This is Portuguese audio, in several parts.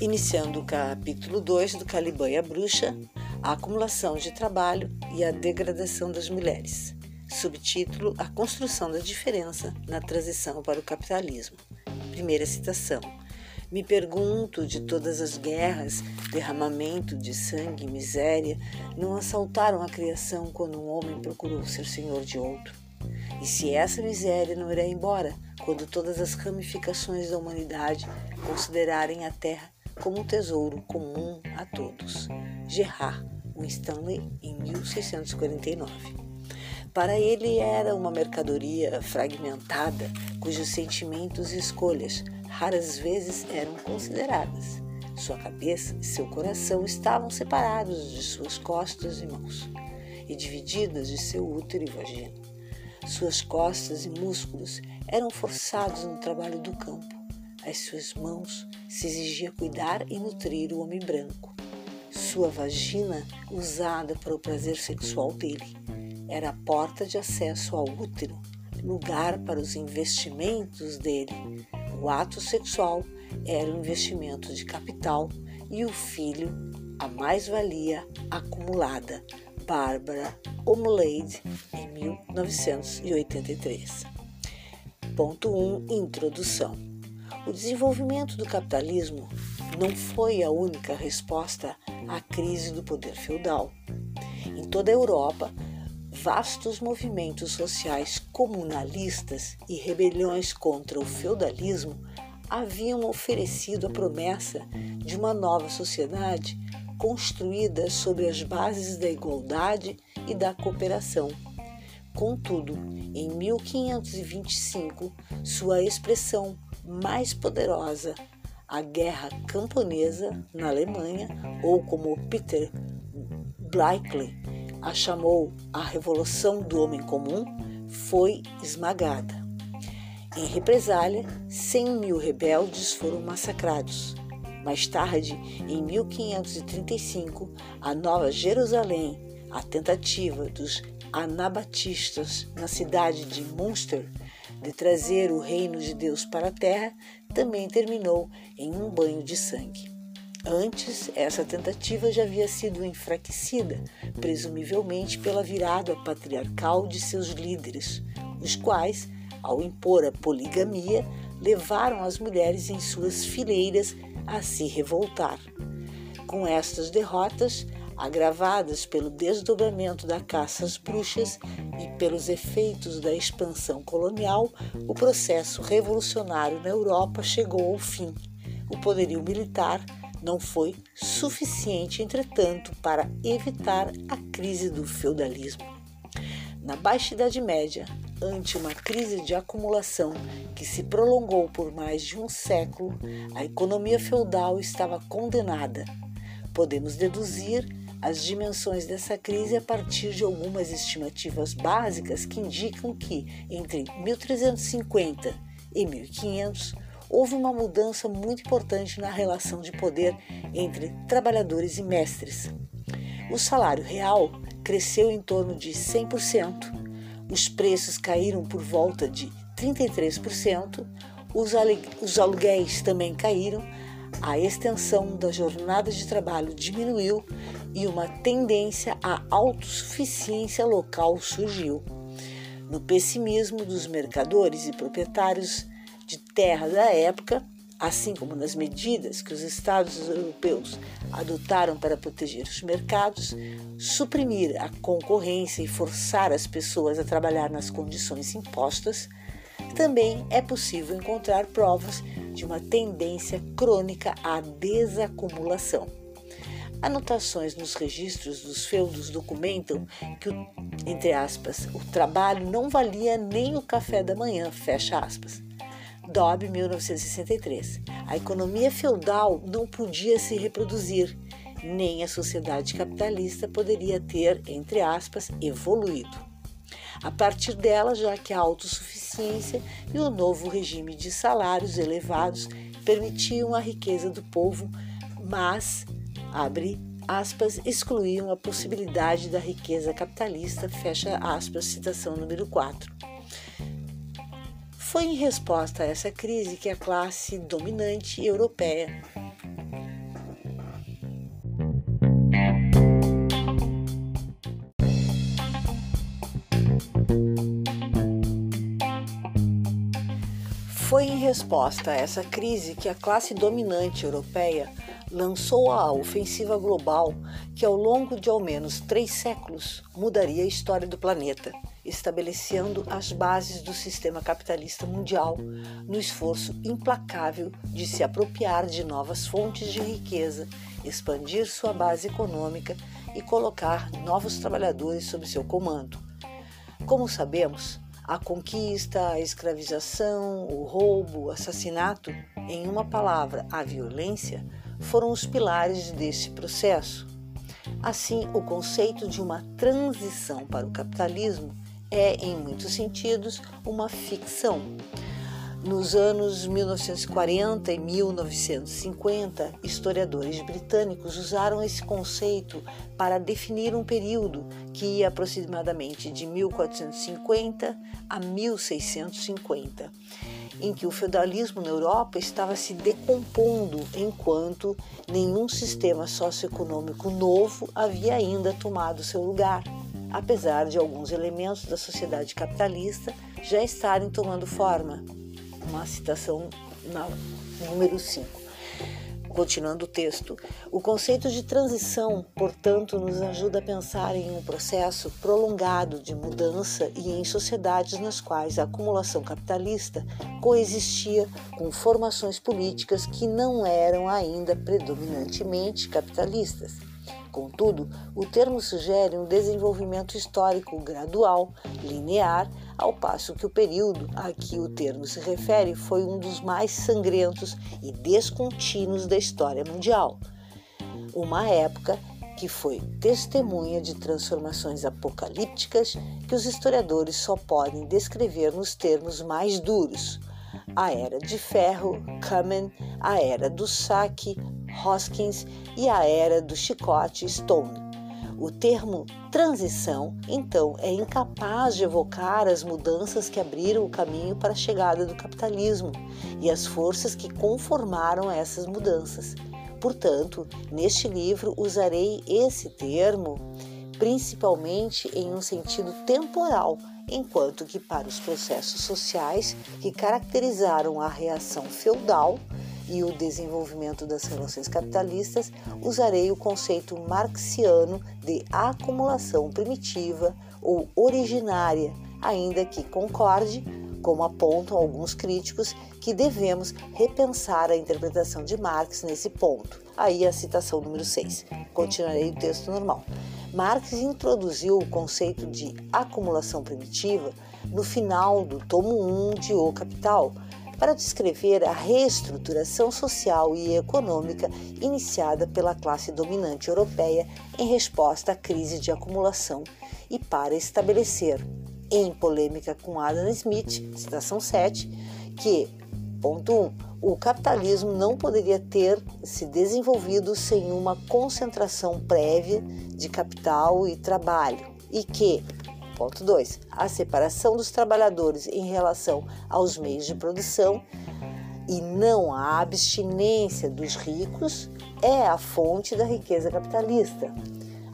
Iniciando o capítulo 2 do Caliban e a Bruxa, a acumulação de trabalho e a degradação das mulheres. Subtítulo: A construção da diferença na transição para o capitalismo. Primeira citação. Me pergunto de todas as guerras, derramamento de sangue miséria, não assaltaram a criação quando um homem procurou ser senhor de outro? E se essa miséria não irá embora quando todas as ramificações da humanidade considerarem a terra como um tesouro comum a todos? Gerard Winstanley, em 1649. Para ele era uma mercadoria fragmentada, cujos sentimentos e escolhas raras vezes eram consideradas. Sua cabeça e seu coração estavam separados de suas costas e mãos e divididas de seu útero e vagina. Suas costas e músculos eram forçados no trabalho do campo. As suas mãos se exigia cuidar e nutrir o homem branco. Sua vagina, usada para o prazer sexual dele, era a porta de acesso ao útero, lugar para os investimentos dele. O ato sexual era o investimento de capital e o filho, a mais-valia acumulada. Bárbara Omelade, em 1983. Ponto 1. Introdução. O desenvolvimento do capitalismo não foi a única resposta à crise do poder feudal. Em toda a Europa, vastos movimentos sociais comunalistas e rebeliões contra o feudalismo haviam oferecido a promessa de uma nova sociedade construída sobre as bases da igualdade e da cooperação. Contudo, em 1525, sua expressão mais poderosa, a Guerra Camponesa na Alemanha, ou como Peter Blakely a chamou a Revolução do Homem Comum, foi esmagada. Em represália, 100 mil rebeldes foram massacrados. Mais tarde, em 1535, a Nova Jerusalém, a tentativa dos anabatistas na cidade de Munster de trazer o reino de Deus para a terra, também terminou em um banho de sangue. Antes, essa tentativa já havia sido enfraquecida, presumivelmente pela virada patriarcal de seus líderes, os quais, ao impor a poligamia, levaram as mulheres em suas fileiras a se revoltar. Com estas derrotas, agravadas pelo desdobramento da caça às bruxas e pelos efeitos da expansão colonial, o processo revolucionário na Europa chegou ao fim. O poderio militar não foi suficiente, entretanto, para evitar a crise do feudalismo. Na Baixa Idade Média, ante uma crise de acumulação que se prolongou por mais de um século, a economia feudal estava condenada. Podemos deduzir as dimensões dessa crise a partir de algumas estimativas básicas que indicam que, entre 1350 e 1500, houve uma mudança muito importante na relação de poder entre trabalhadores e mestres. O salário real cresceu em torno de 100%, os preços caíram por volta de 33%, os aluguéis também caíram, a extensão da jornada de trabalho diminuiu e uma tendência à autossuficiência local surgiu. No pessimismo dos mercadores e proprietários de terra da época, assim como nas medidas que os Estados europeus adotaram para proteger os mercados, suprimir a concorrência e forçar as pessoas a trabalhar nas condições impostas, também é possível encontrar provas de uma tendência crônica à desacumulação. Anotações nos registros dos feudos documentam que, entre aspas, o trabalho não valia nem o café da manhã, fecha aspas. Dobb, 1963. A economia feudal não podia se reproduzir, nem a sociedade capitalista poderia ter, entre aspas, evoluído. A partir dela, já que a autossuficiência e o novo regime de salários elevados permitiam a riqueza do povo, mas, abre aspas, excluíam a possibilidade da riqueza capitalista, fecha aspas, citação número 4. Foi em resposta a essa crise que a classe dominante europeia. Foi em resposta a essa crise que a classe dominante europeia lançou a ofensiva global que, ao longo de ao menos três séculos, mudaria a história do planeta, estabelecendo as bases do sistema capitalista mundial no esforço implacável de se apropriar de novas fontes de riqueza, expandir sua base econômica e colocar novos trabalhadores sob seu comando. Como sabemos, a conquista, a escravização, o roubo, o assassinato, em uma palavra, a violência, foram os pilares desse processo. Assim, o conceito de uma transição para o capitalismo é, em muitos sentidos, uma ficção. Nos anos 1940 e 1950, historiadores britânicos usaram esse conceito para definir um período que ia aproximadamente de 1450 a 1650 em que o feudalismo na Europa estava se decompondo enquanto nenhum sistema socioeconômico novo havia ainda tomado seu lugar, apesar de alguns elementos da sociedade capitalista já estarem tomando forma. Uma citação na número 5. Continuando o texto, o conceito de transição, portanto, nos ajuda a pensar em um processo prolongado de mudança e em sociedades nas quais a acumulação capitalista coexistia com formações políticas que não eram ainda predominantemente capitalistas. Contudo, o termo sugere um desenvolvimento histórico gradual, linear, ao passo que o período a que o termo se refere foi um dos mais sangrentos e descontínuos da história mundial. Uma época que foi testemunha de transformações apocalípticas que os historiadores só podem descrever nos termos mais duros. A Era de Ferro, Kamen, a Era do Saque, Hoskins e a era do chicote Stone. O termo transição, então, é incapaz de evocar as mudanças que abriram o caminho para a chegada do capitalismo e as forças que conformaram essas mudanças. Portanto, neste livro usarei esse termo principalmente em um sentido temporal, enquanto que para os processos sociais que caracterizaram a reação feudal e o desenvolvimento das relações capitalistas, usarei o conceito marxiano de acumulação primitiva ou originária, ainda que concorde, como apontam alguns críticos, que devemos repensar a interpretação de Marx nesse ponto. Aí a citação número 6. Continuarei o texto normal. Marx introduziu o conceito de acumulação primitiva no final do tomo 1 de O Capital, para descrever a reestruturação social e econômica iniciada pela classe dominante europeia em resposta à crise de acumulação e para estabelecer, em polêmica com Adam Smith, citação 7, que, ponto 1, o capitalismo não poderia ter se desenvolvido sem uma concentração prévia de capital e trabalho e que, Ponto 2. A separação dos trabalhadores em relação aos meios de produção e não a abstinência dos ricos é a fonte da riqueza capitalista.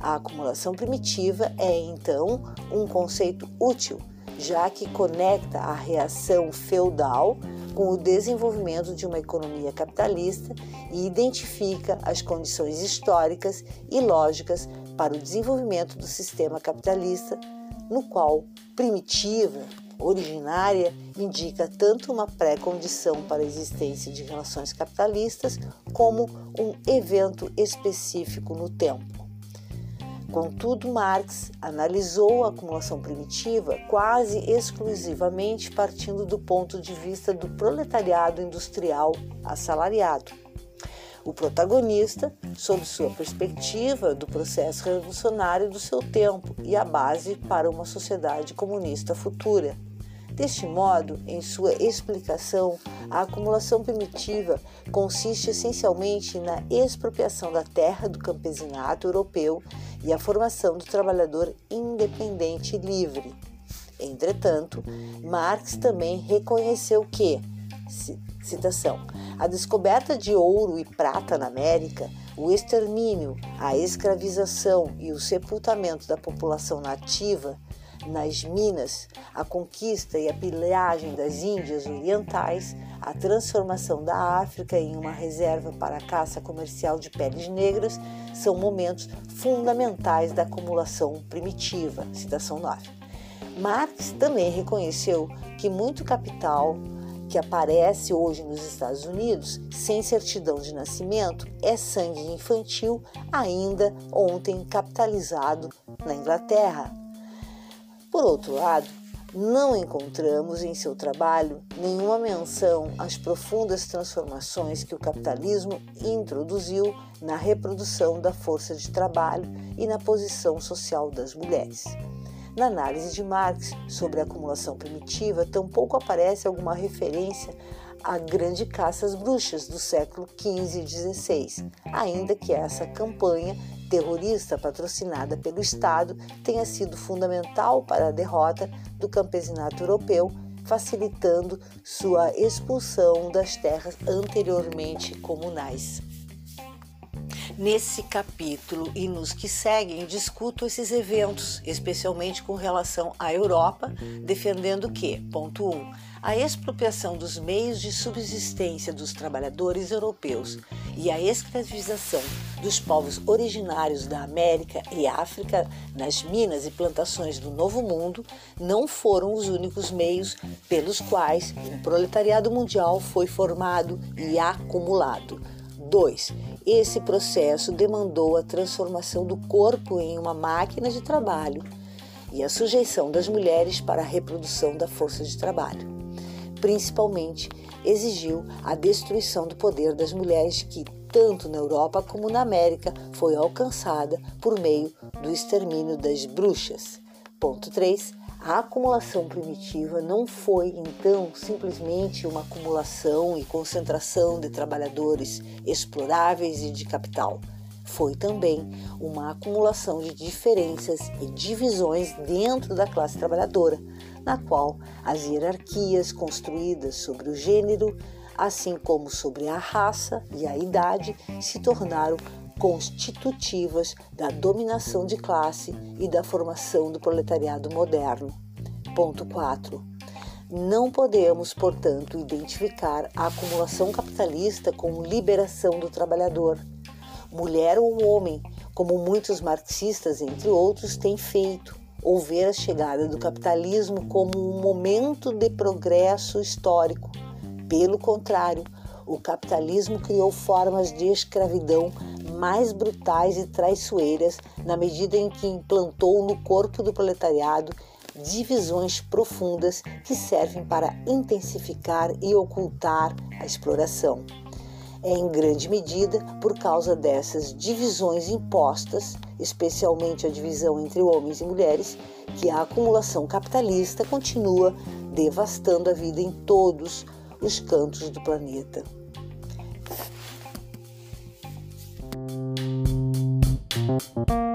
A acumulação primitiva é, então, um conceito útil, já que conecta a reação feudal com o desenvolvimento de uma economia capitalista e identifica as condições históricas e lógicas para o desenvolvimento do sistema capitalista no qual primitiva, originária, indica tanto uma pré-condição para a existência de relações capitalistas como um evento específico no tempo. Contudo, Marx analisou a acumulação primitiva quase exclusivamente partindo do ponto de vista do proletariado industrial assalariado o protagonista sob sua perspectiva do processo revolucionário do seu tempo e a base para uma sociedade comunista futura. Deste modo, em sua explicação, a acumulação primitiva consiste essencialmente na expropriação da terra do campesinato europeu e a formação do trabalhador independente e livre. Entretanto, Marx também reconheceu que, citação, a descoberta de ouro e prata na América, o extermínio, a escravização e o sepultamento da população nativa nas minas, a conquista e a pilhagem das Índias Orientais, a transformação da África em uma reserva para a caça comercial de peles negras são momentos fundamentais da acumulação primitiva. Citação 9. Marx também reconheceu que muito capital que aparece hoje nos Estados Unidos sem certidão de nascimento é sangue infantil ainda ontem capitalizado na Inglaterra. Por outro lado, não encontramos em seu trabalho nenhuma menção às profundas transformações que o capitalismo introduziu na reprodução da força de trabalho e na posição social das mulheres. Na análise de Marx sobre a acumulação primitiva, tampouco aparece alguma referência à grande caça às bruxas do século XV e XVI, ainda que essa campanha terrorista patrocinada pelo Estado tenha sido fundamental para a derrota do campesinato europeu, facilitando sua expulsão das terras anteriormente comunais. Nesse capítulo e nos que seguem, discuto esses eventos, especialmente com relação à Europa, defendendo que, ponto 1, um, a expropriação dos meios de subsistência dos trabalhadores europeus e a escravização dos povos originários da América e África nas minas e plantações do Novo Mundo não foram os únicos meios pelos quais o proletariado mundial foi formado e acumulado. 2. Esse processo demandou a transformação do corpo em uma máquina de trabalho e a sujeição das mulheres para a reprodução da força de trabalho. Principalmente, exigiu a destruição do poder das mulheres que, tanto na Europa como na América, foi alcançada por meio do extermínio das bruxas. Ponto 3. A acumulação primitiva não foi, então, simplesmente uma acumulação e concentração de trabalhadores exploráveis e de capital. Foi também uma acumulação de diferenças e divisões dentro da classe trabalhadora, na qual as hierarquias construídas sobre o gênero, assim como sobre a raça e a idade, se tornaram constitutivas da dominação de classe e da formação do proletariado moderno. Ponto 4. Não podemos, portanto, identificar a acumulação capitalista como liberação do trabalhador, mulher ou homem, como muitos marxistas, entre outros, têm feito, ou ver a chegada do capitalismo como um momento de progresso histórico. Pelo contrário, o capitalismo criou formas de escravidão mais brutais e traiçoeiras na medida em que implantou no corpo do proletariado divisões profundas que servem para intensificar e ocultar a exploração. É em grande medida por causa dessas divisões impostas, especialmente a divisão entre homens e mulheres, que a acumulação capitalista continua devastando a vida em todos os cantos do planeta. Bye.